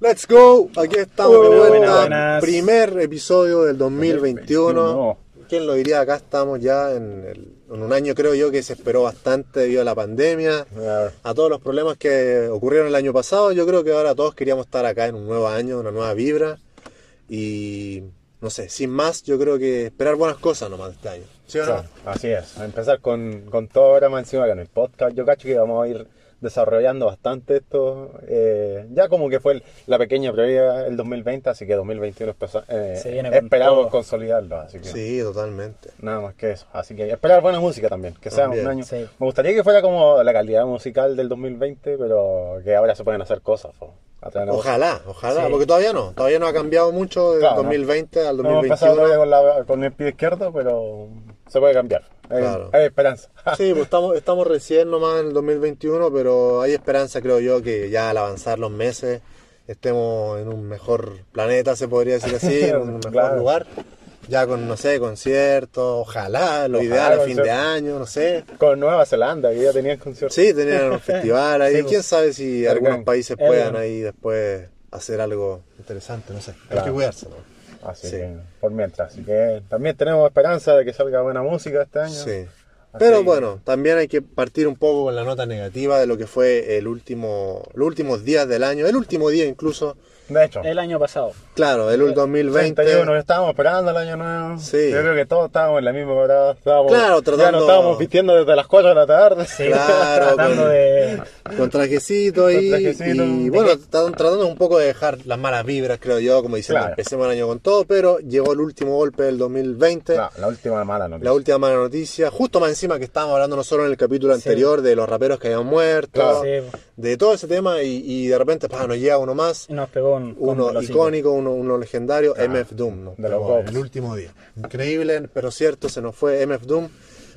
Let's go, aquí estamos de vuelta. buenas. Primer episodio del 2021. 2021. ¿Quién lo diría? Acá estamos ya en, el- en un año, creo yo, que se esperó bastante debido a la pandemia, a todos los problemas que ocurrieron el año pasado. Yo creo que ahora todos queríamos estar acá en un nuevo año, una nueva vibra. Y no sé, sin más, yo creo que esperar buenas cosas nomás de este año. ¿Sí o no? Así es. Empezar con, con todo ahora más encima con el podcast. Yo cacho que vamos a ir desarrollando bastante esto. eh, ya como que fue el- la pequeña previa el 2020, así que 2021 empezó- eh, con esperamos todo. consolidarlo. Así que Sí, totalmente. nada más que eso. Así que esperar buena música también, que sea También. un año. Sí. Me gustaría que fuera como la calidad musical del 2020, pero que ahora se pueden hacer cosas. po. Ojalá, ojalá, Sí. porque todavía no, todavía no ha cambiado mucho del Claro, no. 2020 al No hemos empezado 2021. todavía con, la- con el pie izquierdo, pero se puede cambiar. Hay, Claro. hay esperanza. Sí, pues estamos, estamos recién nomás en el 2021, pero hay esperanza, creo yo, que ya al avanzar los meses estemos en un mejor planeta, se podría decir así, en un mejor Claro. lugar. Ya con, no sé, conciertos, ojalá, lo Ojalá, ideal a fin de año, no sé. Con Nueva Zelanda, que ya tenían conciertos. Sí, tenían un festival ahí, Sí, quién pues. sabe si algunos países puedan ahí después hacer algo interesante, no sé. Hay Claro. que cuidarse, ¿no? Así Sí. que, por mientras. Así que también tenemos esperanza de que salga buena música este año. Sí. Así Pero bueno, también hay que partir un poco con la nota negativa de lo que fue el último, los últimos días del año, el último día incluso, De hecho, El año pasado. claro, el 2020. 31, estábamos esperando el año nuevo. Sí. Yo creo que todos estábamos en la misma parada. Estábamos, Claro, Ya tratando- nos estábamos vistiendo desde las 4 de la tarde. Sí, Claro, tratando con- de. Con trajecito ahí. Con trajecito. Y bueno, tra- tratando un poco de dejar las malas vibras, creo yo, como diciendo, Claro. empecemos el año con todo, pero llegó el último golpe del 2020. No, la última mala noticia. La última mala noticia, justo más encima que estábamos hablando nosotros en el capítulo Sí. anterior de los raperos que habían muerto, Claro. Sí, de todo ese tema, y, y de repente pa, nos llega uno más, y nos pegó un. con uno icónico, uno, uno legendario, MF Doom. ¿no? De los el último día. Increíble, pero cierto, se nos fue MF Doom.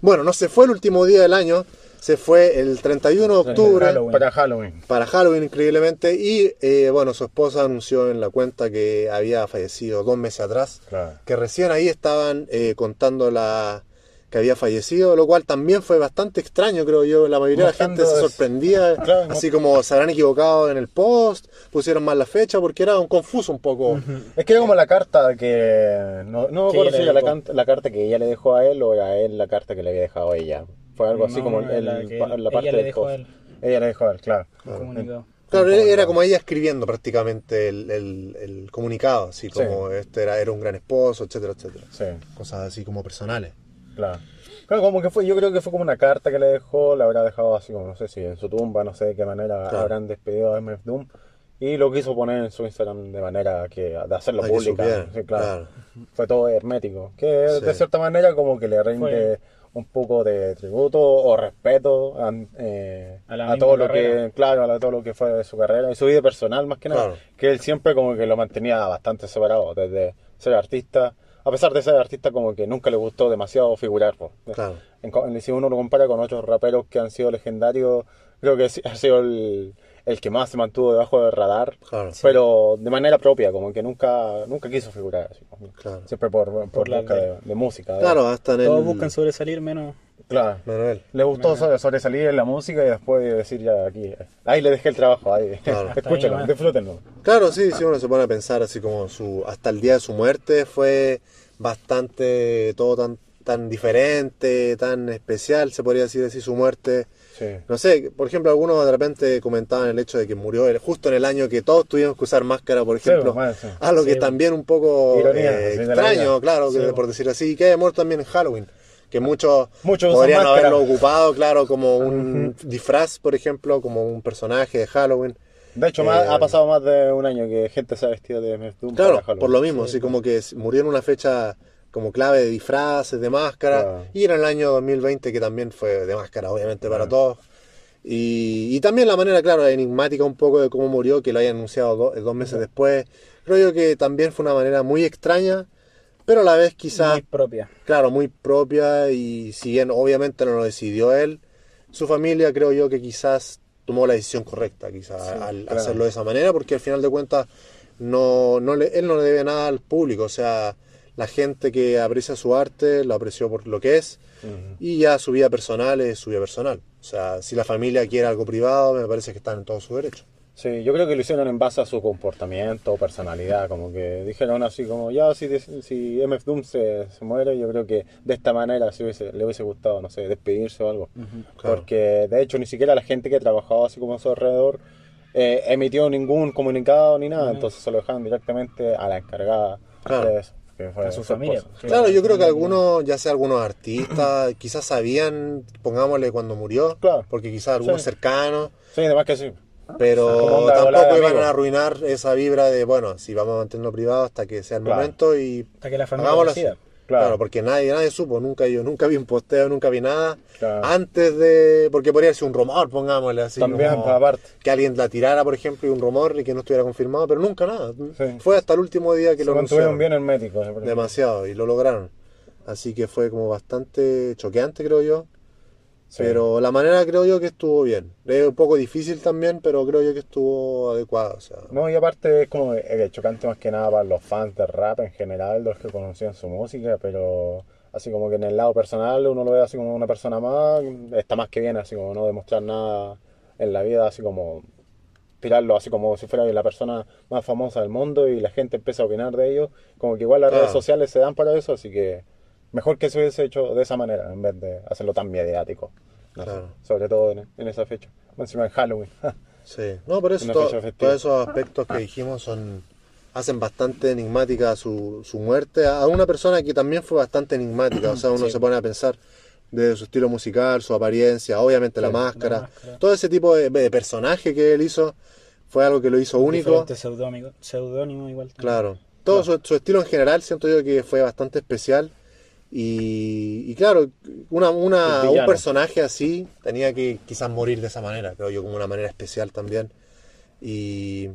Bueno, no se fue el último día del año, se fue el 31 de octubre. Halloween. Para Halloween. para Halloween increíblemente y eh, bueno su esposa anunció en la cuenta que había fallecido dos meses atrás Claro. que recién ahí estaban eh, contando la que había fallecido lo cual también fue bastante extraño creo yo la mayoría de la gente se sorprendía Claro, así como se habrán equivocado en el post pusieron mal la fecha porque era un confuso un poco Es que era como la carta que. No, no me acuerdo ella si era la, can- la carta que ella le dejó a él o era él la carta que le había dejado a ella. Fue algo así No, como no, el, la él- la parte ella le del dejó a post. él. Ella le dejó a él, claro. comunicado. Claro, era como ella escribiendo prácticamente el, el- el comunicado, así como este era, era un gran esposo, etcétera, etcétera. Sí, Cosas así como personales. Claro. Claro, como que fue, yo creo que fue como una carta que le dejó, la habrá dejado así como, no sé si en su tumba, no sé de qué manera Claro. habrán despedido a MF Doom. Y lo quiso poner en su Instagram de manera que, de hacerlo pública. Sí, claro. claro. Fue todo hermético. Que de Sí. cierta manera como que le rinde Fue- un poco de tributo o respeto a, eh, A a todo lo carrera. que, claro, a todo lo que fue de su carrera y su vida personal más que nada. Claro. Que él siempre como que lo mantenía bastante separado desde ser artista. A pesar de ser artista como que nunca le gustó demasiado figurar. Claro. En co- si uno lo compara con otros raperos que han sido legendarios, creo que sí ha sido el, el que más se mantuvo debajo del radar, Claro. pero de manera propia, como que nunca nunca quiso figurar. así, Claro. Siempre por, por, Por la busca de- de, música. de- Claro, hasta en el. Todos buscan sobresalir menos. Claro. Manuel. Le gustó sobre- sobresalir en la música y después decir ya aquí. Ahí le dejé el trabajo, ahí. Claro. Escúchenlo, Está bien, disfrútenlo. Claro, sí, sí, uno se pone a pensar así como su. Hasta el día de su muerte fue bastante. Todo tan, tan diferente, tan especial, se podría decir así, su muerte. Sí. No sé, por ejemplo, algunos de repente comentaban el hecho de que murió justo en el año que todos tuvimos que usar máscara, por Sí, ejemplo. bueno, sí. Algo que Sí, también un poco Ironía, eh, sí, extraño, claro, que, Sí, por decir así, que haya muerto también en Halloween. Que muchos, podrían haberlo ocupado, claro, como un disfraz, por ejemplo, como un personaje de Halloween. De hecho, más- Eh, ha pasado más de un año que gente se ha vestido de MF Doom Claro, para Halloween. por lo mismo, Sí, así como que murió en una fecha como clave de disfraces, de máscara, Claro. y era el año 2020 que también fue de máscara, obviamente, para todos. Y, y también la manera, claro, enigmática un poco de cómo murió, que lo hayan anunciado do- dos meses después. Creo yo que también fue una manera muy extraña, pero a la vez quizás, Muy propia. claro, muy propia, y si bien obviamente no lo decidió él, su familia creo yo que quizás tomó la decisión correcta, quizás, al claro. hacerlo de esa manera, porque al final de cuentas no, no le, él no le debe nada al público, o sea, la gente que aprecia su arte lo apreció por lo que es y ya su vida personal es su vida personal. O sea, si la familia quiere algo privado, me parece que están en todo su derecho. Sí, yo creo que lo hicieron en base a su comportamiento, personalidad, como que dijeron así como, ya, si, si MF Doom se, se muere, yo creo que de esta manera si hubiese, le hubiese gustado, no sé, despedirse o algo. Porque de hecho ni siquiera la gente que trabajaba así como a su alrededor eh, emitió ningún comunicado ni nada, entonces se lo dejaron directamente a la encargada de eso. a su familia. Claro, yo creo que algunos, ya sea algunos artistas, quizás sabían, pongámosle cuando murió, Claro. porque quizás algunos cercanos, Sí, además que sí. pero tampoco iban amigo. a arruinar esa vibra de, bueno, si vamos a mantenerlo privado hasta que sea el Claro. momento y Hasta que la familia hagámoslo así. decida. Claro. Claro. porque nadie, nadie supo, nunca yo, nunca vi un posteo, nunca vi nada. Claro. Antes de, porque podría ser un rumor, pongámosle así. También, como aparte. Que alguien la tirara, por ejemplo, y un rumor y que no estuviera confirmado, pero nunca nada. Sí. Fue hasta el último día que Se lo mantuvieron anunciaron. bien herméticos. eh, Demasiado, y lo lograron. Así que fue como bastante choqueante, creo yo. Sí. Pero la manera creo yo que estuvo bien. Es un poco difícil también, pero creo yo que estuvo. O sea, No, y aparte es como eh, chocante más que nada para los fans de rap en general, los que conocían su música, pero así como que en el lado personal uno lo ve así como una persona más, está más que bien, así como no demostrar nada en la vida, así como tirarlo así como si fuera la persona más famosa del mundo y la gente empieza a opinar de ellos, como que igual las redes sociales se dan para eso, así que mejor que se hubiese hecho de esa manera en vez de hacerlo tan mediático, no sé, Claro. sobre todo en, en esa fecha, encima en Halloween. sí. No, por eso to- todos esos aspectos que dijimos son hacen bastante enigmática su, su muerte a una persona que también fue bastante enigmática. O sea, uno Sí. se pone a pensar de su estilo musical, su apariencia, obviamente la Sí, máscara, máscara. todo ese tipo de, de personaje que él hizo fue algo que lo hizo único. Seudónimo, igual. también. Claro. Todo Su, su estilo en general siento yo que fue bastante especial. Y, y claro, una, un personaje así tenía que quizás morir de esa manera, creo yo, como una manera especial también. Y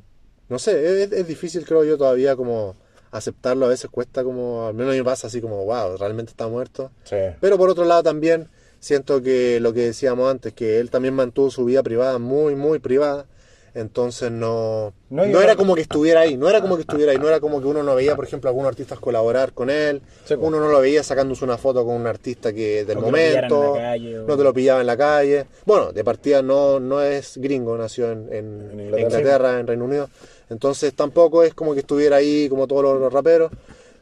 no sé, es, es difícil creo yo todavía como aceptarlo, a veces cuesta como, al menos a mí me pasa así como, wow, realmente está muerto. Sí. Pero por otro lado también siento que lo que decíamos antes, que él también mantuvo su vida privada muy, muy privada. Entonces no, No, era como que estuviera ahí, no era como que estuviera ahí, no era como que uno no veía, por ejemplo, a algunos artistas colaborar con él, Sí, uno no lo veía sacándose una foto con un artista que del que momento, calle, o- no te lo pillaba en la calle. Bueno, de partida no, no es gringo, nació en, en- En en Inglaterra. Inglaterra, en Reino Unido, entonces tampoco es como que estuviera ahí como todos los, los raperos.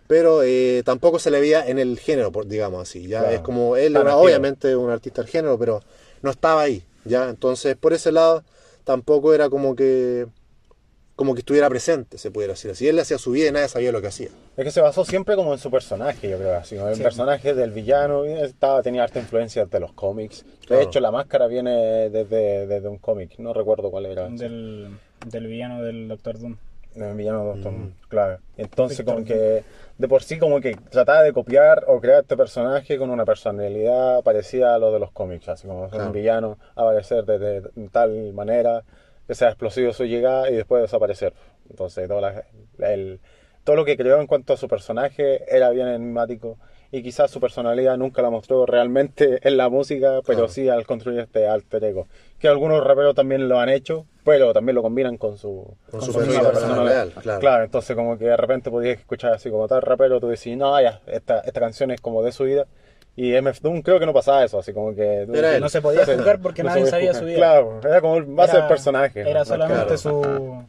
Pero eh, tampoco se le veía en el género, digamos así. Ya Claro. es como él, era obviamente un artista del género, pero no estaba ahí. ya Entonces, por ese lado, tampoco era como que como que estuviera presente, se pudiera decir así. Él hacía su vida y nadie sabía lo que hacía. Es que se basó siempre como en su personaje, yo creo, así, el Sí. personaje del villano, estaba, tenía harta influencia de los cómics. De Claro. hecho, la máscara viene desde, desde un cómic, no recuerdo cuál era. Del, del villano del Doctor Doom. El villano Doctor Mm. Claro. Entonces, Victor como que de por sí, como que trataba de copiar o crear este personaje con una personalidad parecida a lo de los cómics, así como Claro. un villano aparecer de, de tal manera que sea explosivo su llegada y después desaparecer. Entonces, todo, la- el- todo lo que creó en cuanto a su personaje era bien enigmático y quizás su personalidad nunca la mostró realmente en la música, pero Claro. sí al construir este alter ego. Que algunos raperos también lo han hecho, pero también lo combinan con su, Con su su persona persona real, claro. Claro, entonces como que de repente podías escuchar así como tal rapero, tú decís, no, ya, esta, esta canción es como de su vida. Y MF Doom creo que no pasaba eso, así como que... Era. No se podía Sí, juzgar porque no nadie sabía su vida. Claro, era como el base del personaje. Era ¿no? solamente Claro. su,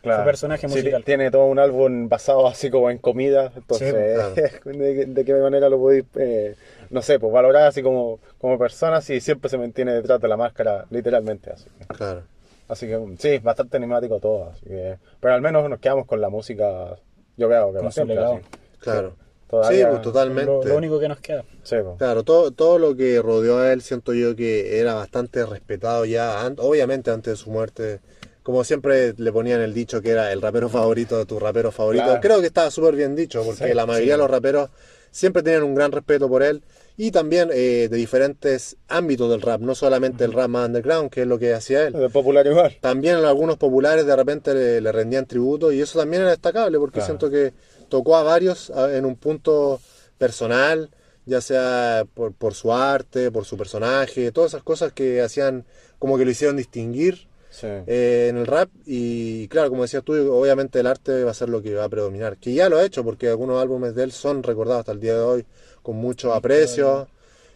Claro. su personaje Sí, musical. tiene todo un álbum basado así como en comida, entonces de, de qué manera lo podéis, eh, no sé, pues valorar así como, como persona si siempre se mantiene detrás de la máscara, literalmente así. Claro. Así que sí, bastante enigmático todo, así que, pero al menos nos quedamos con la música, yo creo que siempre, así. Claro. Todavía- sí, pues totalmente. Lo, lo único que nos queda. Sí, pues. Claro, todo, todo lo que rodeó a él siento yo que era bastante respetado ya, an- obviamente antes de su muerte. Como siempre le ponían el dicho que era el rapero favorito de tu rapero favorito. Claro. Creo que estaba súper bien dicho, porque Sí, la mayoría sí. de los raperos siempre tenían un gran respeto por él. Y también eh, de diferentes ámbitos del rap, no solamente el rap más underground, que es lo que hacía él. De popular igual. También algunos populares de repente le, le rendían tributo y eso también era destacable porque Claro. siento que tocó a varios en un punto personal, ya sea por, por su arte, por su personaje, todas esas cosas que hacían como que lo hicieron distinguir. Sí. eh, en el rap. Y claro, como decías tú, obviamente el arte va a ser lo que va a predominar. Que ya lo ha hecho, porque algunos álbumes de él son recordados hasta el día de hoy con mucho aprecio.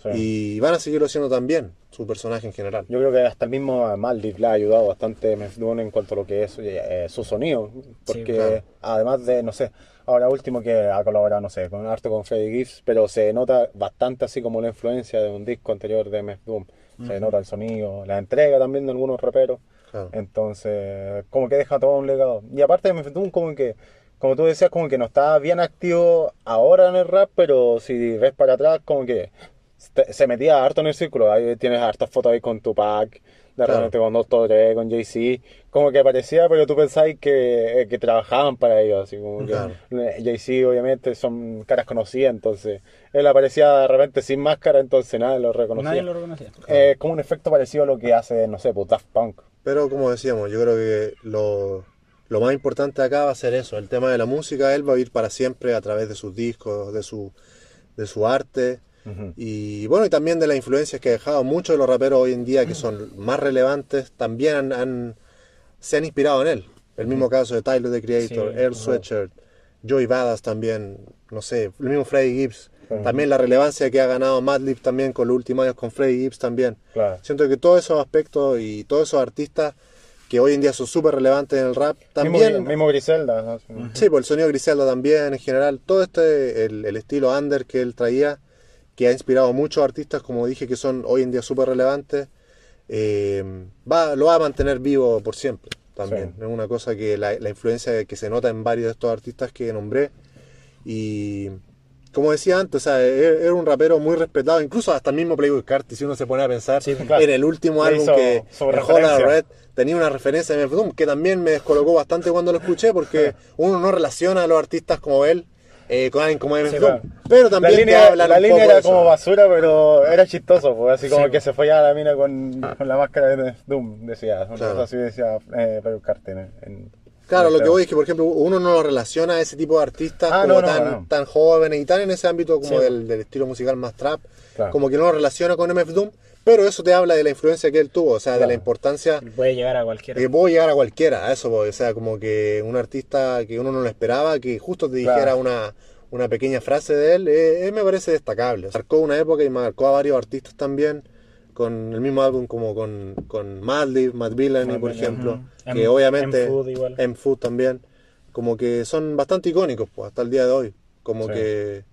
Sí. Y van a seguirlo haciendo también, su personaje en general. Yo creo que hasta el mismo Maldiv le ha ayudado bastante Doom en cuanto a lo que es eh, su sonido. Porque claro. además de, no sé, ahora último que ha colaborado, no sé, con harto con Freddy Gibbs, pero se nota bastante así como la influencia de un disco anterior de Doom. Se nota el sonido, la entrega también de algunos raperos. Claro. Entonces, como que deja todo un legado. Y aparte de Doom, como que, como tú decías, como que no está bien activo ahora en el rap, pero si ves para atrás, como que se metía harto en el círculo. Ahí tienes hartas fotos ahí con Tupac, de Claro. repente con Dr. Dre, con Jay-Z. Como que parecía, pero tú pensáis que, que trabajaban para ellos. Así como que Claro. eh, Jay-Z, obviamente, son caras conocidas, entonces él aparecía de repente sin máscara, entonces nadie lo reconocía. Nadie lo reconocía. Eh, como un efecto parecido a lo que hace, no sé, pues Daft Punk. Pero como decíamos, yo creo que lo, lo más importante acá va a ser eso, el tema de la música, él va a ir para siempre a través de sus discos, de su, de su arte. Y bueno, y también de las influencias que ha dejado muchos de los raperos hoy en día que son más relevantes, también han, han- se han inspirado en él. El mismo caso de Tyler, the Creator, Sí, Earl ajá. Sweatshirt, Joey Badass también, no sé, el mismo Freddie Gibbs. También la relevancia que ha ganado Madlib también con los últimos años con Freddie Gibbs también. Claro. Siento que todos esos aspectos y todos esos artistas que hoy en día son súper relevantes en el rap, también... Mismo, mismo Griselda. ¿no? Sí, por el sonido Griselda también, en general, todo este, el, el estilo under que él traía, que ha inspirado a muchos artistas, como dije, que son hoy en día súper relevantes, eh, va, lo va a mantener vivo por siempre también. Sí. Es una cosa que la, la influencia que se nota en varios de estos artistas que nombré. Y como decía antes, o sea, era era un rapero muy respetado, incluso hasta el mismo Playboy Carti, si uno se pone a pensar, Sí, claro. en el último álbum que su el referencia. J Red tenía una referencia de Doom, que también me descolocó bastante cuando lo escuché, porque uno no relaciona a los artistas como él eh, con alguien como Meth Sí, claro. Pero también la línea, hablan la un línea poco era eso. como basura, pero era chistoso, pues, así como Sí. que se follaba la mina con, con la máscara de Doom, decía. Claro. así decía eh, en- en- Claro, lo que voy es que, por ejemplo, uno no lo relaciona a ese tipo de artistas Ah, como no, no, tan, no. tan jóvenes y tan en ese ámbito como Sí. del, del estilo musical más trap, Claro. como que no lo relaciona con MF Doom, pero eso te habla de la influencia que él tuvo, o sea, de la importancia Puede llegar a cualquiera. que puedo llegar a cualquiera, a eso voy, o sea, como que un artista que uno no lo esperaba, que justo te dijera Claro. una, una pequeña frase de él, eh, eh, me parece destacable. Marcó una época y marcó a varios artistas también, con el mismo álbum como con, con Madlib, Villani, Matt por Villani, ejemplo, que M- obviamente... Igual. M-Food también, como que son bastante icónicos pues, hasta el día de hoy, como Sí. que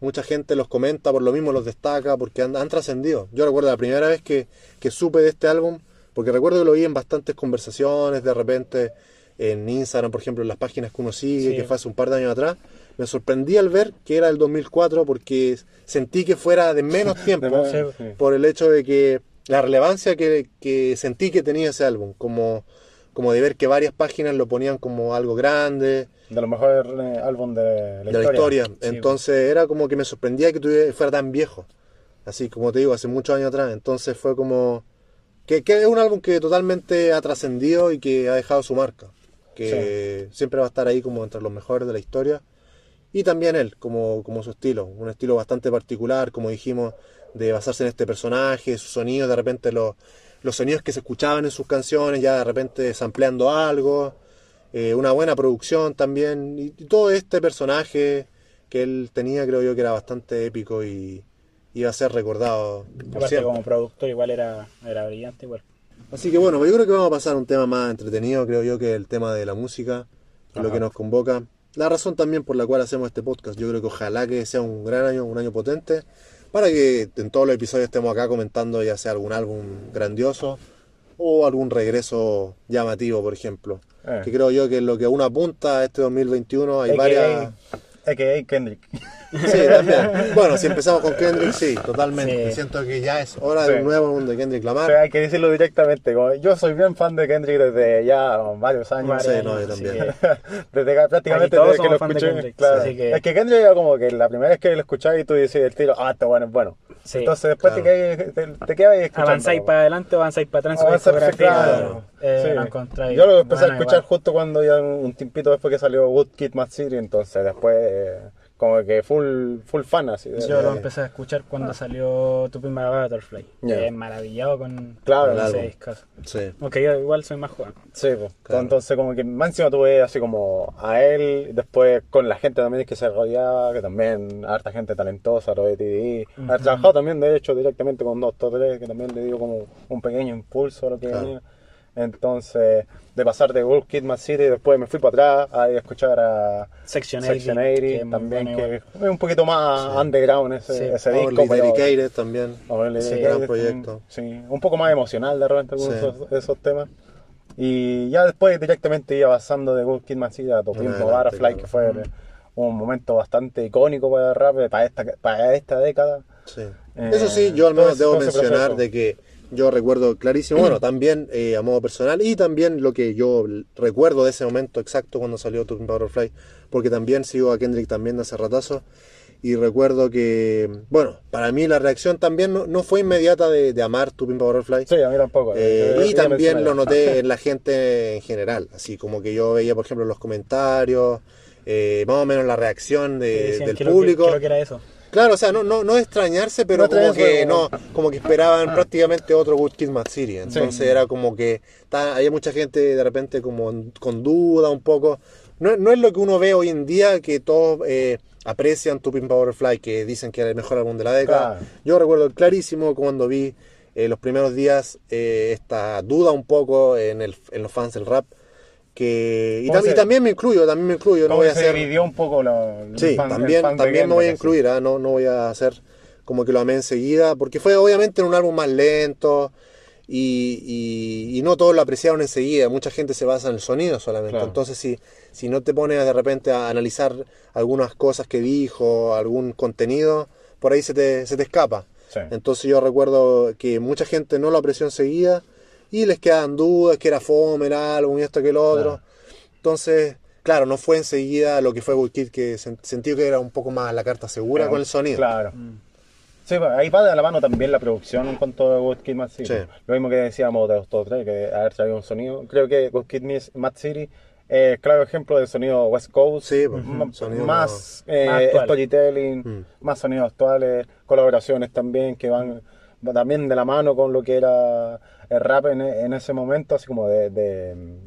mucha gente los comenta, por lo mismo los destaca, porque han, han trascendido. Yo recuerdo la primera vez que, que supe de este álbum, porque recuerdo que lo vi en bastantes conversaciones, de repente en Instagram, por ejemplo, en las páginas que uno sigue, Sí. que fue hace un par de años atrás, me sorprendí al ver que era el 2004 porque sentí que fuera de menos tiempo De por el hecho de que la relevancia que, que sentí que tenía ese álbum, como, como de ver que varias páginas lo ponían como algo grande, De los mejores eh, álbumes de la de la historia. Sí. Entonces era como que me sorprendía que tuviera- fuera tan viejo. Así como te digo, hace muchos años atrás. Entonces fue como... Que, que es un álbum que totalmente ha trascendido y que ha dejado su marca. Que siempre va a estar ahí como entre los mejores de la historia. Y también él, como, como su estilo. Un estilo bastante particular, como dijimos, de basarse en este personaje, sus sonidos, de repente los, los sonidos que se escuchaban en sus canciones, ya de repente sampleando algo. eh, una buena producción también. Y, y todo este personaje que él tenía, creo yo que era bastante épico y iba a ser recordado Aparte como productor igual era, era brillante igual. Así que bueno, yo creo que vamos a pasar a un tema más entretenido, creo yo, que el tema de la música, lo que nos convoca. La razón también por la cual hacemos este podcast, yo creo que ojalá que sea un gran año, un año potente, para que en todos los episodios estemos acá comentando ya sea algún álbum grandioso o algún regreso llamativo, por ejemplo. Eh. Que creo yo que es lo que uno apunta a este 2021, hay AKA varias... AKA Kendrick. Sí, también. Bueno, si empezamos con Kendrick, sí, totalmente. Sí. Siento que ya es hora de Sí. un nuevo álbum de Kendrick O Lamar. sea, hay que decirlo directamente. como yo soy bien fan de Kendrick desde ya varios años. Sí, no, yo también. Desde que prácticamente desde que lo de escuché. Claro. que- Es que Kendrick era como que la primera vez que lo escuchabas y tú dices el tiro, ah, este bueno es bueno. Sí. Entonces después Claro. te, quedas- te, te quedas escuchando. Avanzáis para adelante o avanzáis para atrás claro. eh, Yo lo empecé a bueno escuchar igual. justo cuando ya un, un tiempito después que salió Woodkid Mad City, entonces después eh, como que full, full fan así. de- Yo lo de- empecé a escuchar cuando salió Tu Pimp My Butterfly. Quedé maravillado con Claro, con ese discazo. Sí. Aunque yo igual soy más joven. Sí, pues. Claro. Entonces, como que más encima tuve así como a él, después con la gente también que se rodeaba, que también harta gente talentosa, Robert TDI. Haber trabajado también, de hecho, directamente con Doctor 3, que también le dio como un pequeño impulso a lo que Claro. venía. Entonces, de pasar de Wolf Kid Mad City, después me fui para atrás a escuchar a Section 80. Section que 80, es muy también, bueno que igual. es un poquito más underground ese, Sí. ese disco. Dedicated también. Sí, Dedicated gran proyecto. Sí, un poco más emocional de repente algunos Sí. de esos, de esos temas. Y ya después directamente iba pasando de Good Kid Mad City a Butterfly, claro. que fue un momento bastante icónico para el rap para esta, para esta década. Sí. Eh, Eso sí, yo al menos debo ese- ese mencionar proceso. de que yo recuerdo clarísimo, bueno, también eh, a modo personal y también lo que yo recuerdo de ese momento exacto cuando salió Talking Butterfly, porque también sigo a Kendrick también de hace ratazo y recuerdo que, bueno, para mí la reacción también no, no fue inmediata de, de amar Tu Pimpa Butterfly. Sí, a mí tampoco. Eh, Yo- y también lo noté en la gente en general, así como que yo veía, por ejemplo, los comentarios, eh, más o menos la reacción de- decían del público. que lo que era eso. Claro, o sea, no, no, no extrañarse, pero No como que no, como- que esperaban prácticamente otro Good Kid Mad City. Entonces era como que ta- había mucha gente de repente como con duda un poco. No, no es lo que uno ve hoy en día que todos eh, aprecian Tu Pimp Butterfly, que dicen que era el mejor álbum de la década. Claro. Yo recuerdo clarísimo cuando vi eh, los primeros días eh, esta duda un poco en, el, en los fans del rap. Que, y, ¿Cómo tam- y se- también me incluyo, también me incluyo. No voy a se hacer, dividió un poco la, Sí, fan- también, también me voy a incluir, ¿ah? no, no voy a hacer como que lo amé enseguida, porque fue obviamente en un álbum más lento y, y- y no todos lo apreciaron enseguida, mucha gente se basa en el sonido solamente, Claro. entonces si, si no te pones de repente a analizar algunas cosas que dijo, algún contenido, por ahí se te, se te escapa. Sí. Entonces yo recuerdo que mucha gente no lo apreció enseguida y les quedaban dudas, que era fome el álbum y esto que lo otro. Claro. Entonces, claro, no fue enseguida lo que fue Good Kid, que sen- sentí que era un poco más la carta segura Claro, con el sonido. Claro. Sí, pues, ahí va de la mano también la producción en cuanto a Good Kid Mad City. Sí. Lo mismo que decíamos de los todos tres, que haber traído un sonido. Creo que Good Kid Mad City es claro ejemplo del sonido West Coast. Sí, pues, M- sonido más eh, Más storytelling, Mm. más sonidos actuales, colaboraciones también que van va también de la mano con lo que era el rap en, en ese momento, así como de, de,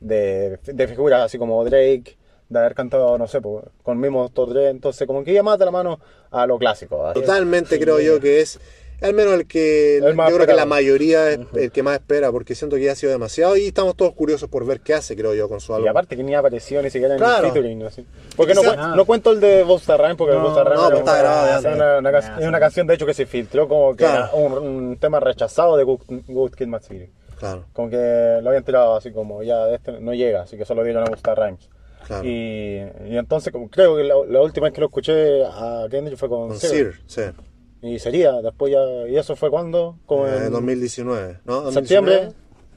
de, de figuras así como Drake, de haber cantado, no sé, pues, con el mismo Dr. Dre, entonces como que iba más de la mano a lo clásico. así. Totalmente creo yo que es al menos el que El yo creo que la mayoría es el que más espera, porque siento que ya ha sido demasiado y estamos todos curiosos por ver qué hace, creo yo, con su álbum. Y aparte que ni apareció ni siquiera en Claro. el featuring. Así. Porque no, cuen- no cuento el de Busta Rhymes porque el No, Busta Rhymes no, pues está una- grabado de es antes. una, una una canción de hecho que se filtró como que Claro. era un, un tema rechazado de Good, Good Kid Mad City. Claro, Como que lo habían tirado así como ya este no llega, así que solo dieron a Busta Rhymes. claro. Y, y entonces como creo que la, la última vez que lo escuché a Kendrick fue con, con Sir. Sir, sí. Y sería, después ya, ¿y eso fue cuando? Como Eh, en 2019, ¿no? septiembre.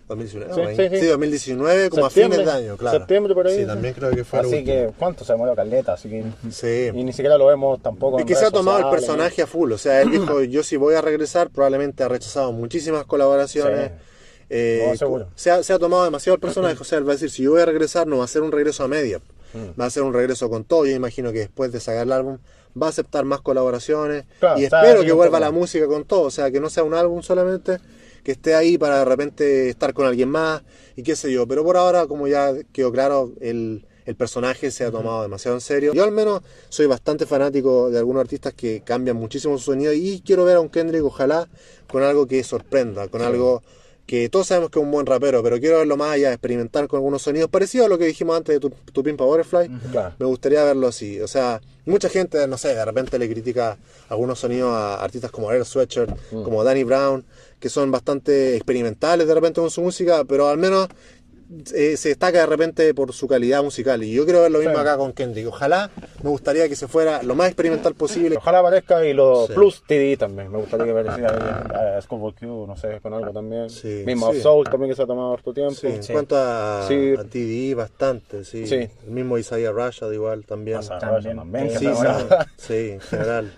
2019, Sí, sí, sí. Sí, 2019, como Septiembre, a fines de año, claro. septiembre por ahí, Sí, también creo que fue Así que, ¿cuánto se demoró Caleta? Así que, Sí. y ni siquiera lo vemos tampoco Es en que se ha tomado el personaje a full. O sea, él dijo, yo si voy a regresar, probablemente ha rechazado muchísimas colaboraciones. Sí. Eh, No, seguro. se, ha, se ha tomado demasiado el personaje. O sea, él va a decir, si yo voy a regresar, no va a ser un regreso a media. Mm. Va a ser un regreso con todo. Yo imagino que después de sacar el álbum va a aceptar más colaboraciones. Claro, y espero que vuelva la música con todo. O sea, que no sea un álbum solamente, que esté ahí para de repente estar con alguien más y qué sé yo. Pero por ahora, como ya quedó claro, el, el personaje se ha tomado demasiado en serio. Yo al menos soy bastante fanático de algunos artistas que cambian muchísimo su sonido y quiero ver a un Kendrick, ojalá, con algo que sorprenda, con algo que todos sabemos que es un buen rapero, pero quiero verlo más allá, experimentar con algunos sonidos parecidos a lo que dijimos antes de tu, tu Pimpa Butterfly. Claro. Me gustaría verlo así. O sea, mucha gente, no sé, de repente le critica algunos sonidos a artistas como Earl Sweatshirt, como Danny Brown, que son bastante experimentales de repente con su música, pero al menos eh, se destaca de repente por su calidad musical. Y yo quiero ver lo mismo Sí. acá con Kendrick. Ojalá me gustaría que se fuera lo más experimental posible. Ojalá aparezca y los Sí. Plus TD también. Me gustaría que apareciera Schoolboy Q, no sé, con algo también. Sí, Mismo sí. Soul también que se ha tomado harto tiempo. Sí, en cuanto a, Sí. a TDI, bastante, sí. Sí. El mismo Isaiah Rashad igual también. Sí, sí, en general.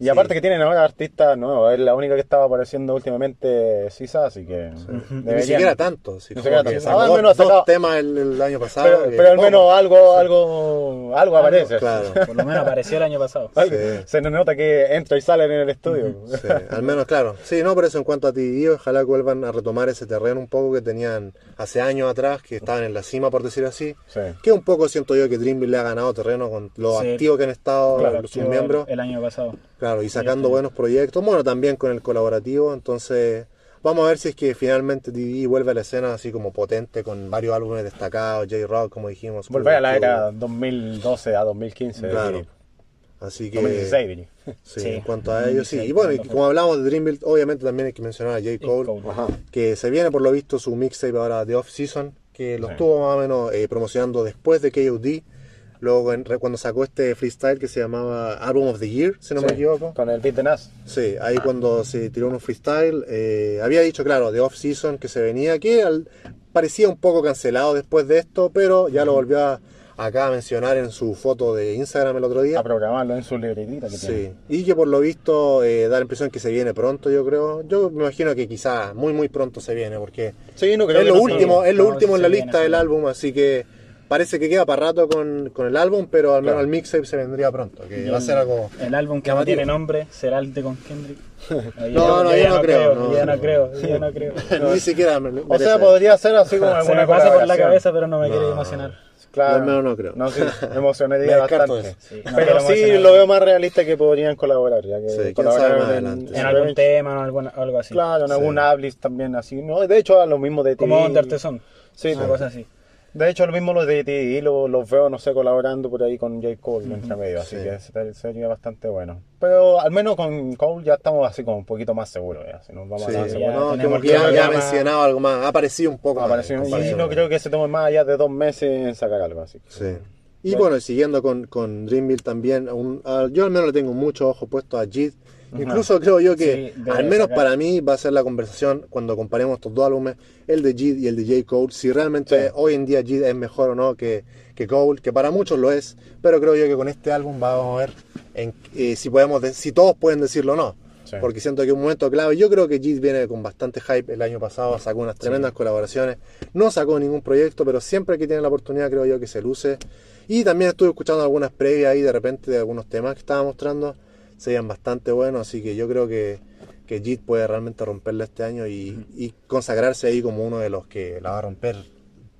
Y aparte que tienen ahora artistas nuevos, es la única que estaba apareciendo últimamente Sisa, así que Ni deberían- siquiera tanto. Ni como siquiera tanto. sacó Ah, al dos, menos dos sacado- temas el, el año pasado. Pero, que- pero al oh, menos algo, algo, algo aparece. Claro. Por lo menos apareció el año pasado. Sí. Se nos nota que entra y sale en el estudio. Sí, al menos, claro. Sí, no, pero eso en cuanto a ti, ojalá que vuelvan a retomar ese terreno un poco que tenían hace años atrás, que estaban en la cima, por decir así. Sí. Que un poco siento yo que Dreamville le ha ganado terreno con lo Sí. activos que han estado Claro, sus miembros. El año pasado. Claro, y sacando buenos proyectos. Bueno, también con el colaborativo. Entonces, vamos a ver si es que finalmente TV vuelve a la escena así como potente con varios álbumes destacados, J-Rock, como dijimos. Volver a la era 2012 a 2015. Claro. Así que. 2016, diría. Sí, Sí, en cuanto a ellos, sí. 2016, Y bueno, y como hablamos de Dreamville, obviamente también hay que mencionar a J. Cole, Cole. Ajá. que se viene por lo visto su mixtape ahora de Off Season, que lo Sí. estuvo más o menos eh, promocionando después de KOD. Luego, cuando sacó este freestyle que se llamaba Album of the Year, si no me Sí, equivoco. Con el beat de Nas. Sí, ahí cuando se tiró un freestyle, eh, había dicho, claro, de Off Season que se venía, que al- parecía un poco cancelado después de esto, pero ya lo volvió a, acá a mencionar en su foto de Instagram el otro día. A programarlo en su libretita que tiene. Sí, y que por lo visto eh, da la impresión que se viene pronto, yo creo. Yo me imagino que quizá muy muy pronto se viene, porque Sí, no creo es que lo no último, es lo no, último en la viene, lista del álbum, así que parece que queda para rato con, con el álbum, pero al menos Claro. el mixtape se vendría pronto, que va a ser algo... El álbum que no tiene nombre será el de con Kendrick. No, no, yo no creo, no, yo ya no no. creo, yo ya no creo. Ni siquiera me- O sea, podría ser así como Se alguna me pasa por la cabeza, pero no me quiere No. emocionar. Claro. Yo al menos no creo. No, sí, me emocionaría bastante. Sí, no Pero sí lo veo más realista que podrían colaborar. Ya que Sí, quién colaborar en- adelante. En algún tema o alguna- algo así. Claro, en Sí. algún Ablis también así. No, de hecho, a lo mismo de Como TDI. Under the Sun. Sí, una cosa así. De hecho, lo mismo los de TDI los, veo, no sé, colaborando por ahí con J. Cole entre medio, así Sí. que ser- sería bastante bueno. Pero al menos con Cole ya estamos así como un poquito más seguros, ya. Si nos vamos Sí, a ya no, como que que ya, ya ha mencionado algo más, ha aparecido un poco más Apareció- en y no creo que se tome más allá de dos meses en sacar algo así. Sí. Y bueno, siguiendo con, con Dreamville también, un- a- yo al menos le tengo mucho ojo puesto a Jid. Incluso creo yo que, Sí, al menos sacar. para mí, va a ser la conversación cuando comparemos estos dos álbumes, el de Jid y el de J. Cole, si realmente Sí. hoy en día Jid es mejor o no que, que Cole, que para muchos lo es, pero creo yo que con este álbum vamos a ver en, eh, si, podemos de- si todos pueden decirlo o no. Sí. Porque siento que es un momento clave. Yo creo que Jid viene con bastante hype el año pasado, sacó unas tremendas colaboraciones. No sacó ningún proyecto, pero siempre que tiene la oportunidad creo yo que se luce. Y también estuve escuchando algunas previas ahí de repente de algunos temas que estaba mostrando. Se veían bastante buenos, así que yo creo que, que Jid puede realmente romperla este año y, y consagrarse ahí como uno de los que la va a romper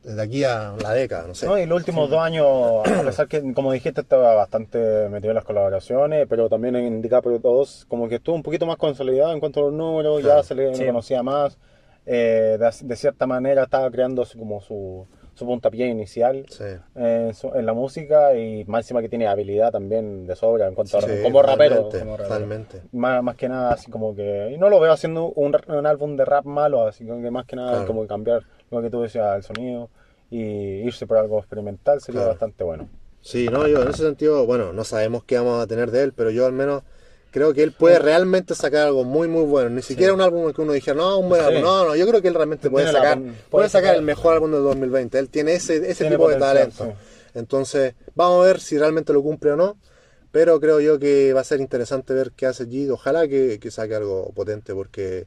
desde aquí a la década, no sé. No, y los últimos dos años, a pesar que, como dijiste, estaba bastante metido en las colaboraciones, pero también en DiCaprio 2, como que estuvo un poquito más consolidado en cuanto a los números, Claro. ya se le Sí. conocía más. eh, de, de cierta manera estaba creando así como su, su puntapié inicial Sí. eh, en, su- en la música y máxima que tiene habilidad también de sobra en cuanto a como rapero. totalmente, como rapero. totalmente. Más, más que nada, así como que. Y no lo veo haciendo un, un álbum de rap malo, así que más que nada, Claro. como cambiar lo que tú decías, el sonido y irse por algo experimental sería Claro. bastante bueno. Sí, no, yo en ese sentido, bueno, no sabemos qué vamos a tener de él, pero yo al menos creo que él puede realmente sacar algo muy, muy bueno. Ni siquiera un álbum que uno dijera, no, un buen Sí. álbum. No, no, yo creo que él realmente puede Tiene la- sacar, puede puede sacar sacar- el mejor álbum del 2020. Él tiene ese, ese Tiene tipo de talento. Entonces, vamos a ver si realmente lo cumple o no. Pero creo yo que va a ser interesante ver qué hace Jid. Ojalá que, que saque algo potente porque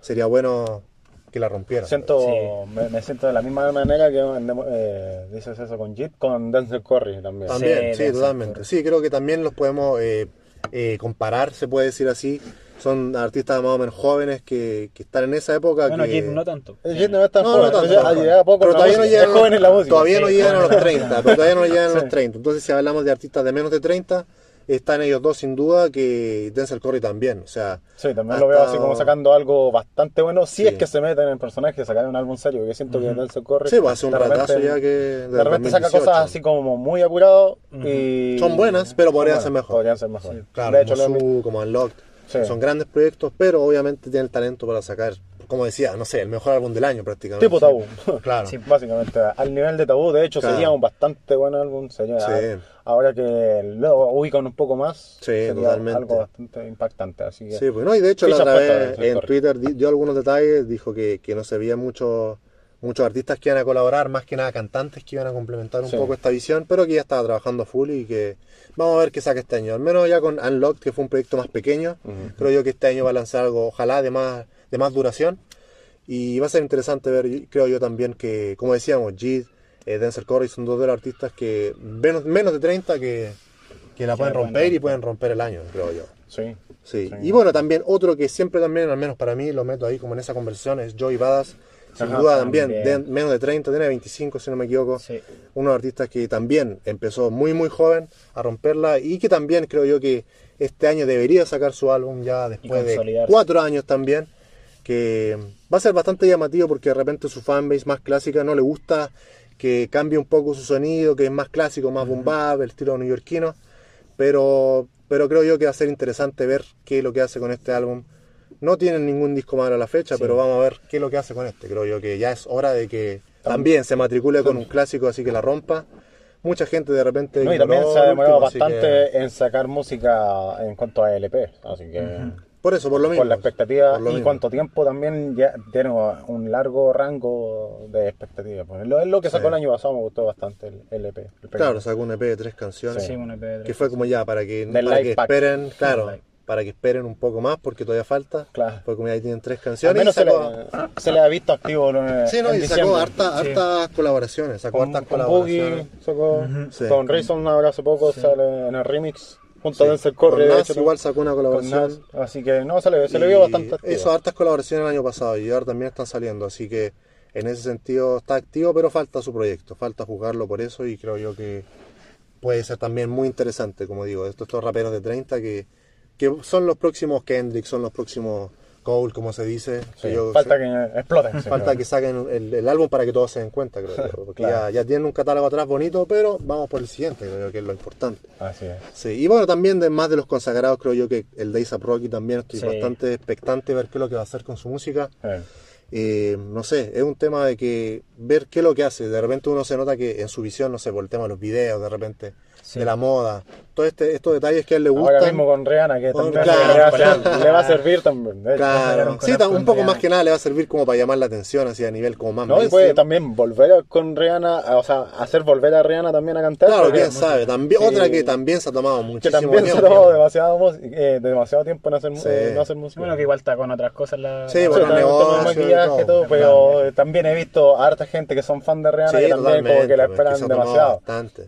sería bueno que la rompiera. Siento, Sí. me, me siento de la misma manera que eh, dices eso con Jit, con Denzel Curry también. También, Sí, totalmente. Sí, creo que también los podemos eh, eh, comparar, se puede decir así. Son artistas más o menos jóvenes que, que están en esa época. Bueno, que... No tanto. Jit no es tan No, joven, no tanto. llega poco pero todavía no llegan, en la música. todavía no sí, llegan a los joven. 30, pero todavía no llegan a los Sí. 30. Entonces, si hablamos de artistas de menos de 30, están ellos dos sin duda, que Denzel Curry también. O sea, Sí, también lo veo así como sacando algo bastante bueno. Si Sí. es que se meten en el personaje, sacar un álbum serio. Yo siento que Denzel Curry. Sí, pues hace un de repente- ratazo ya que. De repente saca 2018. cosas así como muy apurado y... Son buenas, pero podrían ser mejor. Podrían ser mejor. Claro, de hecho, como Su, como Unlocked. Sí. Son grandes proyectos, pero obviamente tiene el talento para sacar, como decía, no sé, el mejor álbum del año prácticamente. tipo tabú. Claro. Sí. Básicamente, al nivel de tabú, de hecho, Claro. sería un bastante buen álbum. Sería, Sí. Ahora que lo ubican un poco más, Sí, sería totalmente. algo bastante impactante. Así que, Sí, pues no, y de hecho la otra vez Denzel en. Twitter di- dio algunos detalles, dijo que, que no se veía mucho muchos artistas que iban a colaborar, más que nada cantantes que iban a complementar un Sí. poco esta visión, pero que ya estaba trabajando full y que vamos a ver qué saca este año. Al menos ya con Unlocked, que fue un proyecto más pequeño, creo yo que este año va a lanzar algo, ojalá, de más, de más duración. Y va a ser interesante ver, creo yo también, que, como decíamos, Jid, eh, Denzel Curry son dos de los artistas que menos, menos de 30 que, que la pueden romper y pueden romper el año, creo yo. Sí. Sí. Sí. Y bueno, también otro que siempre también, al menos para mí, lo meto ahí como en esa conversión, es Joey Badass. Sin Ajá, duda también, de- menos de 30, tiene 25 si no me equivoco. Sí. Uno de los artistas que también empezó muy muy joven a romperla y que también creo yo que este año debería sacar su álbum ya después de cuatro años también. Que va a ser bastante llamativo porque de repente su fanbase más clásica no le gusta que cambie un poco su sonido, que es más clásico, más boom bap, el estilo neoyorquino. Pero, pero creo yo que va a ser interesante ver qué es lo que hace con este álbum. No tienen ningún disco más a la fecha, pero vamos a ver qué es lo que hace con este. Creo yo que ya es hora de que también se matricule con un clásico así que la rompa. Mucha gente de repente... No, y también se ha demorado último, bastante que- en sacar música en cuanto a LP. Así que. Por eso, por lo mismo. Por la expectativa por y mismo. cuánto tiempo también ya tiene un largo rango de expectativas. Pues lo, es lo que sacó Sí. el año pasado, me gustó bastante el el primer. Claro, sacó un EP de tres canciones. Sí, un EP de Que tres. fue como ya para que, para que esperen, claro, para que esperen un poco más porque todavía falta. Claro. Fue como ya tienen tres Al canciones. menos y se le, sacó- se le ha visto activo en, Sí, no, en y sacó harta- Sí. hartas colaboraciones, sacó Con, hartas con colaboraciones. Boogie, sacó, Sí. con Rayson ahora hace poco sale en el remix, junto a. Denzel Nas hecho, igual sacó una colaboración. Nas. Así que no, se le, se le vio bastante activo. Eso, hartas colaboraciones el año pasado y ahora también están saliendo, así que en ese sentido está activo, pero falta su proyecto, falta jugarlo por eso y creo yo que puede ser también muy interesante, como digo, estos, estos raperos de 30 que, que son los próximos Kendrick, son los próximos Cole, como se dice. que Sí, yo- falta que exploten. Falta creo. que saquen el, el álbum para que todos se den cuenta, creo yo, porque Claro. ya, ya tienen un catálogo atrás bonito, pero vamos por el siguiente, creo yo que es lo importante. Así es. Sí, y bueno, también de más de los consagrados, creo yo que el Days Up Rocky también estoy bastante expectante de ver qué es lo que va a hacer con su música. Eh, Eh, no sé, es un tema de que ver qué es lo que hace. De repente uno se nota que en su visión, no sé, por el tema de los videos, de repente, Sí. de la moda, todos este, estos detalles que a él le Ahora gustan. mismo con Rihanna, que Con- también claro, le, va a claro. ser- le va a servir también. hecho. Claro, sí, un poco Rihanna. más que nada le va a servir como para llamar la atención, así a nivel como más No, y puede también volver con Rihanna, o sea, hacer volver a Rihanna también a cantar. Claro, quién sabe. También, Sí. Otra que también se ha tomado que muchísimo también se tiempo. tomó demasiado, eh, demasiado tiempo en hacer, Sí. eh, no hacer música. Bueno, que igual está con otras cosas la. Sí, la- bueno, negocio maquillaje y todo. todo, pero también he visto a harta gente que son fan de Rihanna Sí, que también como que la pues, esperan que ha tomado demasiado.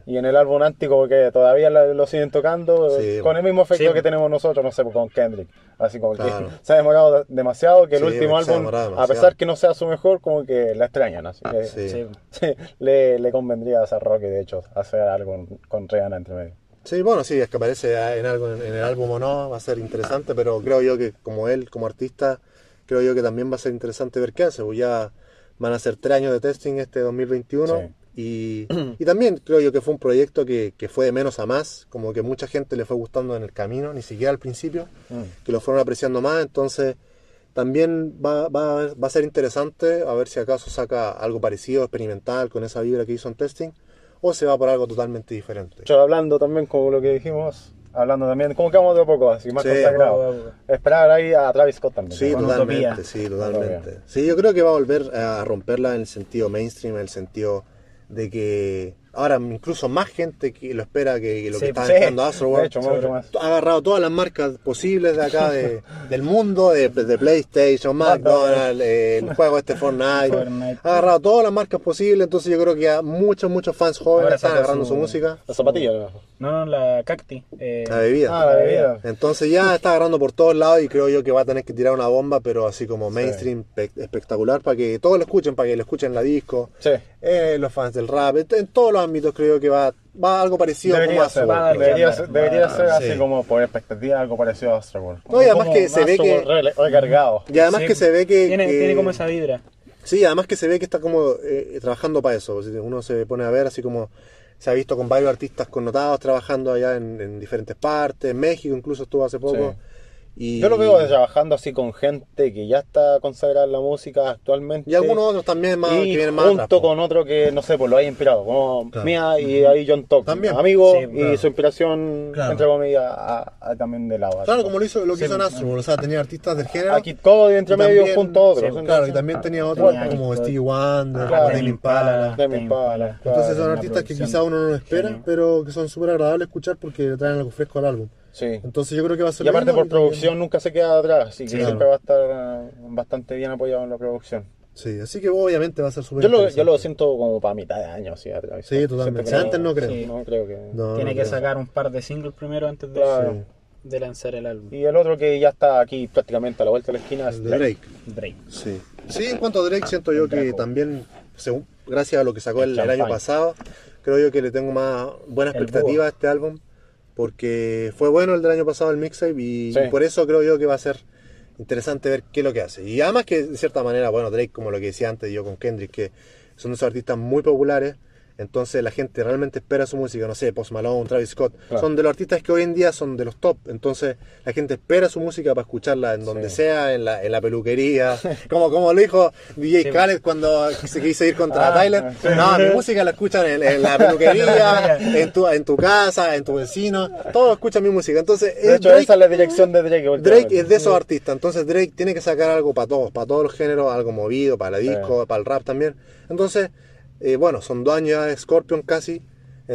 Y en el álbum anti como que todavía lo siguen tocando eh, Sí, con el mismo efecto Sí. que tenemos nosotros, no sé, con Kendrick. Así como Claro. que se ha demorado de- demasiado que el Sí, último álbum, a pesar que no sea su mejor, como que la extrañan. Así que Sí. Sí. sí, le, le convendría a Rocky, de hecho, hacer algo con, Rihanna entre medio. Sí, bueno, sí, es que aparece en algo en, en el álbum o no, va a ser interesante, pero creo yo que como él, como artista, creo yo que también va a ser interesante ver qué hace, pues ya van a ser tres años de testing este 2021 y, y también creo yo que fue un proyecto que, que fue de menos a más, como que mucha gente le fue gustando en el camino, ni siquiera al principio, Mm. que lo fueron apreciando más, entonces también va, va, va a ser interesante a ver si acaso saca algo parecido, experimental, con esa vibra que hizo en testing, o se va por algo totalmente diferente. Hecho, hablando también como lo que dijimos, hablando también, como que vamos de a poco, así más Sí. consagrado. Esperar ahí a Travis Scott también. Sí, totalmente, Utopía. sí, totalmente. Utopía. Sí, yo creo que va a volver a romperla en el sentido mainstream, en el sentido de que ahora incluso más gente que lo espera que, que lo Sí, que está Sí, esperando Astroworld. de hecho, mucho más. Ha agarrado todas las marcas posibles de acá de, del mundo, de, de PlayStation, McDonald's, eh, el juego este Fortnite. Fortnite. Ha agarrado todas las marcas posibles, entonces yo creo que a muchos, muchos fans jóvenes Ahora están agarrando su- su música, La zapatilla. ¿no? No, la cacti. eh, la bebida. Ah, la bebida. Entonces ya está agarrando por todos lados y creo yo que va a tener que tirar una bomba, pero así como mainstream pe- espectacular para que todos lo escuchen, para que lo escuchen en la disco, Sí. eh, los fans del rap, en, en todos los ámbitos creo que va, va algo parecido Debería como a ser, va a dar que debería ser, va a debería ser así sí. como por expectativa algo parecido a Astroworld. No, y además que se ve que- recargado. Y además sí, que se ve que... Tiene, que- tiene como esa vibra. Sí, además que se ve que está como eh, trabajando para eso. Uno se pone a ver así como se ha visto con varios artistas connotados trabajando allá en, en diferentes partes, en México incluso estuvo hace poco. Y, Yo lo veo trabajando así con gente que ya está consagrada en la música actualmente. y algunos otros también más que vienen más junto atrás, po. con otro que, no sé, pues lo haya inspirado, como Claro. Mía y ahí John Tok. También. Amigo Sí, y su inspiración, Claro. entre comillas, a- a- también de la Claro, como lo hizo lo que Sí, hizo Nastro, o sea, tenía artistas del género. Aquí todo y entre y medio también- junto a otros. sí, claro, y también tenía otros Tenía como Kid Stevie Wonder, Claro. Tame Impala. Tame Impala, claro. Entonces son artistas que quizá uno no lo espera, pero que son súper agradables escuchar porque traen algo fresco al álbum. Sí. Entonces yo creo que va a ser Y aparte por también- producción nunca se queda atrás, así que Sí, siempre va a estar eh, bastante bien apoyado en la producción. Sí, así que obviamente va a ser súper Yo lo, yo lo siento como para mitad de año, así atrás. Sí, totalmente. Que Antes no creo. Sí. No creo que... No, Tiene no que creo. sacar un par de singles primero antes de, Claro. de lanzar el álbum. Y el otro que ya está aquí prácticamente a la vuelta de la esquina es El de Drake. Drake. Sí. Sí, en cuanto a Drake, siento yo que Draco. también, según, gracias a lo que sacó el, el año Champagne. pasado, creo yo que le tengo más buena El expectativa a este álbum, porque fue bueno el del año pasado, el mixtape, y, Sí. y por eso creo yo que va a ser interesante ver qué es lo que hace. Y además que, de cierta manera, bueno, Drake, como lo que decía antes yo con Kendrick, que son esos artistas muy populares, entonces la gente realmente espera su música, no sé, Post Malone, Travis Scott, Claro. son de los artistas que hoy en día son de los top, entonces la gente espera su música para escucharla en donde Sí. sea, en la, en la peluquería, como, como lo dijo DJ Sí. Khaled cuando se quiso ir contra Ah, Tyler, sí. no, mi música la escuchan en, en la peluquería, en tu, en tu casa, en tu vecino, todos escuchan mi música, entonces De hecho, Drake- esa es la dirección de Drake. Drake es de esos artistas, entonces Drake tiene que sacar algo para todos, para todos los géneros, algo movido, para la disco, para el rap también. Entonces, eh, bueno, son dos años ya de Scorpion casi,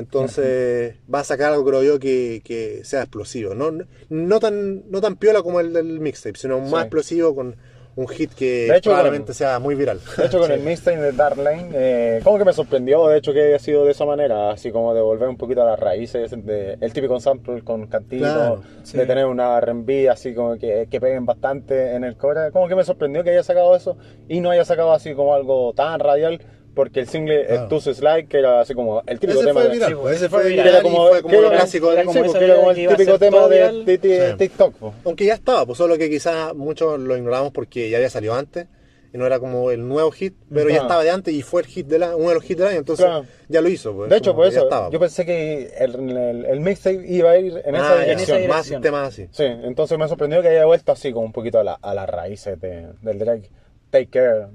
entonces va a sacar algo, creo yo, que, que sea explosivo. No, no, tan, no tan piola como el del mixtape, sino más Sí. explosivo con un hit que hecho, probablemente con- sea muy viral. De hecho, con el mixtape de Dark Lane, eh, como que me sorprendió, de hecho, que haya sido de esa manera, así como de volver un poquito a las raíces, de, el típico sample con cantito, Claro, sí. de tener una R&B así como que, que peguen bastante en el core. Como que me sorprendió que haya sacado eso y no haya sacado así como algo tan radial, porque el single Claro. eh, Two Slide, que era así como el típico Ese tema fue de... viral, sí, pues, ese fue fue viral. viral Era y como- fue como que lo era- clásico era del como Sí, esa porque era idea como que el iba a típico ser tema todo de, viral. de- de Sí. TikTok. po. Aunque ya estaba, pues solo que quizás muchos lo ignoramos porque ya había salido antes y no era como el nuevo hit, pero ya Claro. estaba de antes y fue el hit de la, uno de los hits del año, entonces Claro. ya lo hizo. Pues, De hecho, por ya eso, estaba, yo pues. pensé que el, el, el mixtape iba a ir en esa Ah, ya, dirección. esa más temas así. Sí, entonces me sorprendió que haya vuelto así como un poquito a, la, a las raíces de, del Drake. Take Care,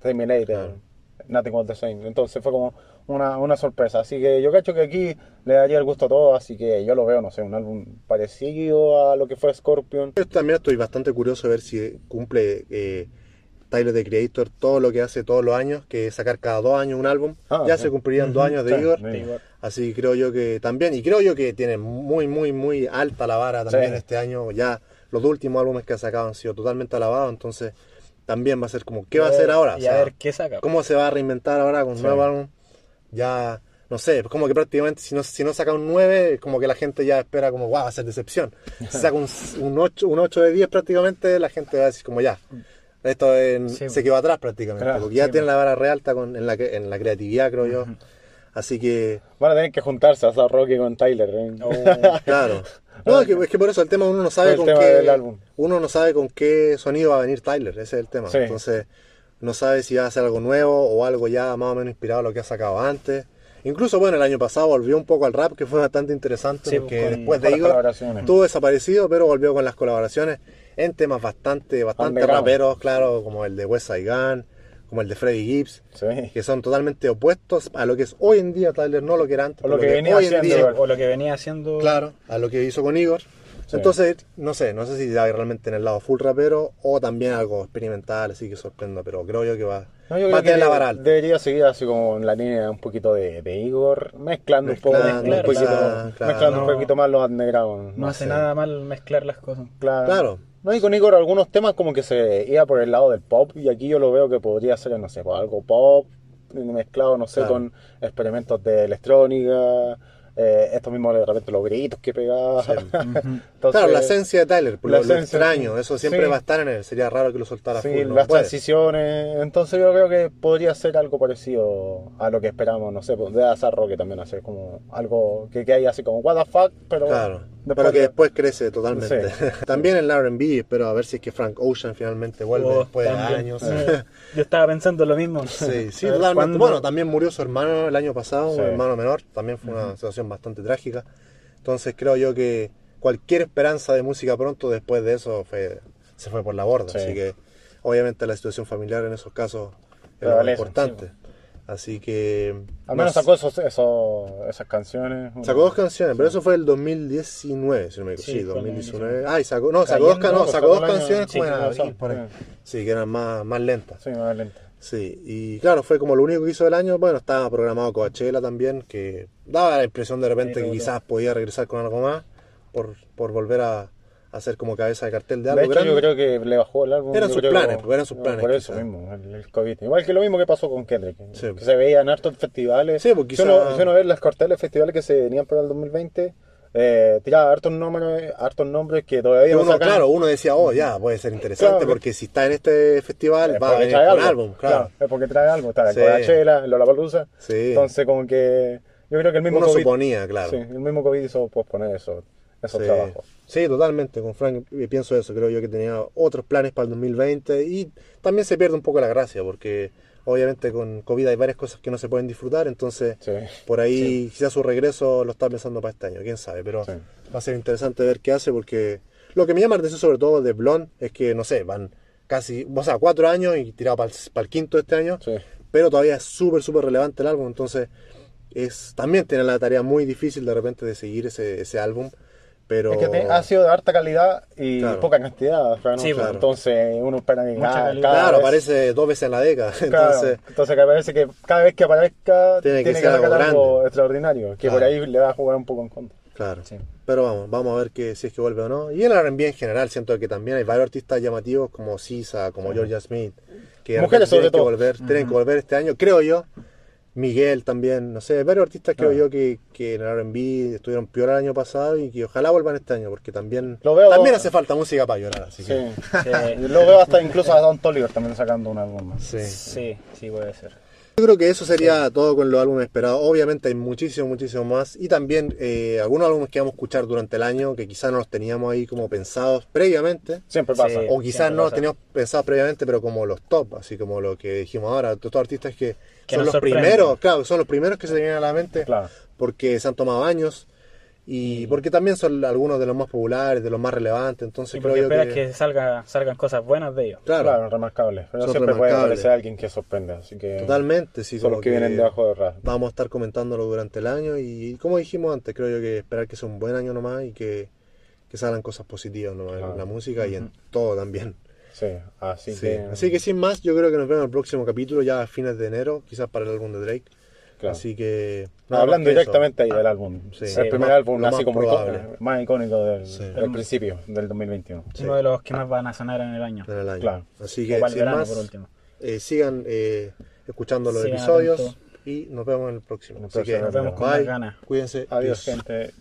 Terminator, Claro. Nothing Was the Same. Entonces fue como una, una sorpresa. Así que yo cacho que aquí le daría el gusto a todos, así que yo lo veo, no sé, un álbum parecido a lo que fue Scorpion. Yo también estoy bastante curioso de ver si cumple eh, Tyler the Creator todo lo que hace todos los años, que es sacar cada dos años un álbum. Ah, ya sí. se cumplirían dos años de Sí, Igor. sí. Así que creo yo que también, y creo yo que tiene muy, muy, muy alta la vara también este año. Ya los últimos álbumes que ha sacado han sido totalmente alabados, entonces también va a ser como, ¿qué va a hacer ahora? O Y a sea, ver qué saca. ¿Cómo se va a reinventar ahora con un Sí. nuevo álbum? Ya, no sé, como que prácticamente si no, si no saca un 9, es como que la gente ya espera como, wow, va a ser decepción. Si saca un, un, 8, un 8 de 10 prácticamente, la gente va a decir como, ya, esto es- Sí. se quedó atrás prácticamente, Claro, porque ya sí, tiene la vara realta con, en, la, en la creatividad, creo yo. Así que, Van a tener que juntarse a Rocky con Tyler. ¿eh? Oh, claro. No, es que, es que por eso el tema uno no sabe con qué álbum. uno no sabe con qué sonido va a venir Tyler, ese es el tema. Sí. Entonces, no sabe si va a hacer algo nuevo o algo ya más o menos inspirado a lo que ha sacado antes. Incluso, bueno, el año pasado volvió un poco al rap, que fue bastante interesante, Sí, porque con- después con de Igor estuvo desaparecido, pero volvió con las colaboraciones en temas bastante, bastante raperos, claro, como el de West Gun, como el de Freddie Gibbs, Sí. que son totalmente opuestos a lo que es hoy en día Tyler, no lo que era antes, O lo que venía hoy en haciendo día, o lo que venía haciendo. Claro, a lo que hizo con Igor. Sí. Entonces, no sé, no sé si va realmente en el lado full rapero o también algo experimental, así que sorprenda, pero creo yo que va, No, yo va a tener la vara alta. debería seguir así como en la línea un poquito de, de Igor, mezclando, un poco, Mezclando, un poquito, claro. mezclando un poquito más los underground. No hace sé. nada mal mezclar las cosas. Claro. Claro. No, y con Igor algunos temas como que se iba por el lado del pop y aquí yo lo veo que podría ser, no sé, pues, algo pop mezclado, no sé, Claro. con experimentos de electrónica, eh, estos mismos de repente los gritos que pegaba. Sí. Entonces, claro, la esencia de Tyler, por lo, lo extraño, eso siempre Sí. va a estar en él, sería raro que lo soltara Sí, full, no las puede. transiciones. Entonces yo creo que podría ser algo parecido a lo que esperamos, no sé, pues, de Azarro que también hacer como algo que, que haya así como what the fuck, pero Claro, después pero que de- después crece totalmente. Sí. también en el R&B, espero a ver si es que Frank Ocean finalmente vuelve Oh, después de años. Eh, Yo estaba pensando lo mismo. Sí, sí, totalmente. ¿cuándo? Bueno, también murió su hermano el año pasado, Sí. un hermano menor, también fue una situación bastante trágica. Entonces creo yo que cualquier esperanza de música pronto después de eso fue, se fue por la borda. Sí. Así que obviamente la situación familiar en esos casos es importante. Así que... Al menos no sacó esos, esos, esas canciones. Sacó dos canciones, pero eso fue el 2019, si no me equivoco. Sí, Sí, fue el 2019. Ay, sacó, no, sacó dos, no, pues, sacó dos canciones como en sí, abril, sí, por ahí. sí. Sí, que eran más, más lentas. Sí, más lenta. Sí, y claro, fue como lo único que hizo del año. Bueno, estaba programado Coachella también, que daba la impresión de repente que quizás podía regresar con algo más por, por volver a, a ser como cabeza de cartel de algo De hecho, grande. yo creo que le bajó el álbum. Eran sus planes, que- pues, eran sus planes, Por eso quizá. mismo, el, el COVID. Igual que lo mismo que pasó con Kendrick. Sí, que se veía en hartos festivales. Sí, si, uno, quizá- si uno ve las carteles de festivales que se venían para el 2020, eh, tiraba hartos nombres, hartos nombres que todavía Que no uno, sacan. claro, uno decía, oh, ya, puede ser interesante, Claro. porque si está en este festival, Es va a porque venir trae con algo. álbum, claro. es porque trae algo. Está Sí. Coachella, Lollapalooza. Sí. Entonces, como que yo creo que el mismo Uno COVID, suponía, claro. sí, el mismo COVID hizo posponer eso, esos Sí. trabajos. Sí, totalmente. Con Frank eh, pienso eso. Creo yo que tenía otros planes para el 2020 y también se pierde un poco la gracia porque obviamente con COVID hay varias cosas que no se pueden disfrutar. Entonces, Sí. por ahí quizás su regreso lo está pensando para este año. Quién sabe, pero va a ser interesante ver qué hace porque lo que me llama la atención sobre todo de Blonde es que, no sé, van casi, o sea, cuatro años y tirado para el, quinto de este año pero todavía es súper, súper relevante el álbum, entonces es también tiene la tarea muy difícil de repente de seguir ese, ese álbum, pero... Es que ha sido de harta calidad y Claro. poca cantidad. Sí, claro. Entonces uno espera que cada, cada Claro, vez- aparece dos veces en la década, claro, entonces... entonces que parece que cada vez que aparezca Tiene tiene que que, ser algo extraordinario, que por ahí le va a jugar un poco en contra. Claro. Sí. Pero vamos, vamos a ver que, si es que vuelve o no. Y el R&B en general, siento que también hay varios artistas llamativos como Sisa, como Georgia Smith, que Mujeres tienen sobre que todo. volver, tienen que volver este año, creo yo. Miguel también, no sé, varios artistas creo Ah. yo que, que en el R&B estuvieron peor el año pasado y que ojalá vuelvan este año, porque también, Lo veo- también hace falta música para llorar, así Sí. que... Sí. Lo veo hasta incluso a Don Toliver también sacando un álbum más. Sí. Sí, sí puede ser. Yo creo que eso sería todo con los álbumes esperados. Obviamente hay muchísimo, muchísimo más. Y también eh, algunos álbumes que vamos a escuchar durante el año que quizás no los teníamos ahí como pensados previamente. Siempre Sí. pasa. O quizás no los teníamos pensados previamente, pero como los top, así como lo que dijimos ahora. Todos estos artistas que, Que son los sorprenden. primeros, claro, son los primeros que se te vienen a la mente Claro. porque se han tomado años. Y porque también son algunos de los más populares, de los más relevantes. Entonces Y creo yo esperas que... que, salga, salgan cosas buenas de ellos. Claro, Claro, remarcable. Pero Son siempre puede remarcables. aparecer alguien que sorprenda. Así que totalmente. Sí, son los que, vienen debajo de ras. vamos a estar comentándolo durante el año y como dijimos antes, creo yo que esperar que sea un buen año nomás y que, que salgan cosas positivas nomás Claro. en la música y en todo también. Sí, así Sí. que. Así que sin más, yo creo que nos vemos en el próximo capítulo ya a fines de enero, quizás para el álbum de Drake. Claro. Así que... No, hablando directamente ahí del álbum. Sí. el primer más- álbum así más como más icónico del, Sí. del principio, del 2021. Sí. Uno de los que más van a sonar en el año. en el año. Claro. Así que para el sin verano, más, por último. eh, sigan eh, escuchando los Sigan episodios y nos vemos en el próximo. En el Así que próximo. Nos vemos con más ganas. Cuídense. Adiós, peace. gente.